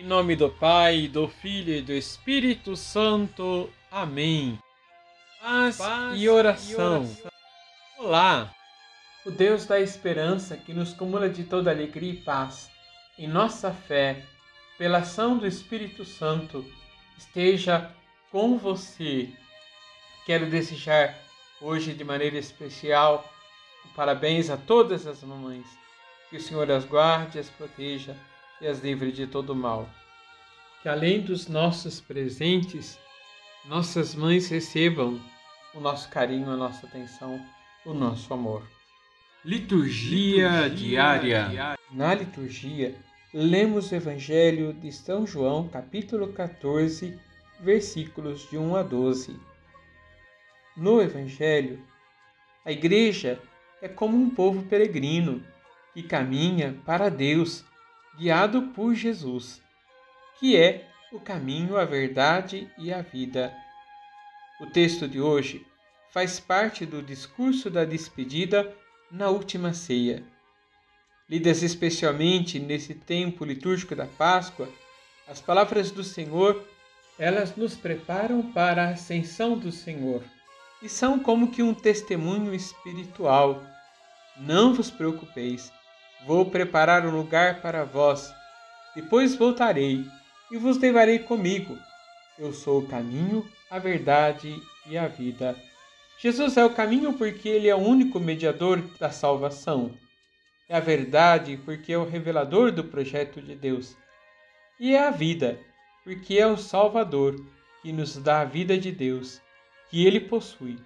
Em nome do Pai, do Filho e do Espírito Santo. Amém. Paz, Paz e, oração. e oração. Olá! O Deus da esperança que nos cumula de toda alegria e paz, em nossa fé, pela ação do Espírito Santo, esteja com você. Quero desejar hoje de maneira especial parabéns a todas as mamães. Que o Senhor as guarde, as proteja e as livre de todo mal. Que além dos nossos presentes, nossas mães recebam o nosso carinho, a nossa atenção, o nosso amor. Liturgia, liturgia diária. diária. Na liturgia, lemos o Evangelho de São João, capítulo 14, versículos de 1 a 12. No Evangelho, a igreja é como um povo peregrino que caminha para Deus guiado por Jesus, que é o caminho, a verdade e a vida. O texto de hoje faz parte do discurso da despedida na última ceia. Lidas especialmente nesse tempo litúrgico da Páscoa, as palavras do Senhor, elas nos preparam para a ascensão do Senhor e são como que um testemunho espiritual. Não vos preocupeis, Vou preparar um lugar para vós. Depois voltarei e vos levarei comigo. Eu sou o caminho, a verdade e a vida. Jesus é o caminho porque ele é o único mediador da salvação. É a verdade porque é o revelador do projeto de Deus. E é a vida porque é o Salvador que nos dá a vida de Deus, que ele possui.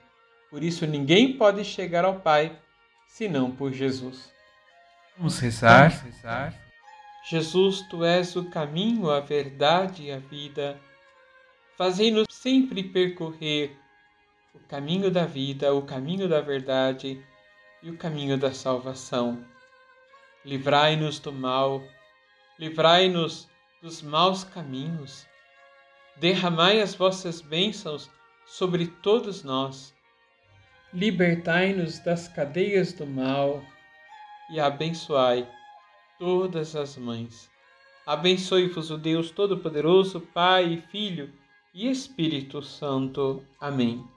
Por isso ninguém pode chegar ao Pai senão por Jesus. Vamos rezar. Vamos rezar. Jesus, tu és o caminho, a verdade e a vida. Fazei-nos sempre percorrer o caminho da vida, o caminho da verdade e o caminho da salvação. Livrai-nos do mal, livrai-nos dos maus caminhos. Derramai as vossas bênçãos sobre todos nós. Libertai-nos das cadeias do mal e abençoai todas as mães. Abençoe-vos o Deus Todo-Poderoso, Pai, Filho e Espírito Santo. Amém.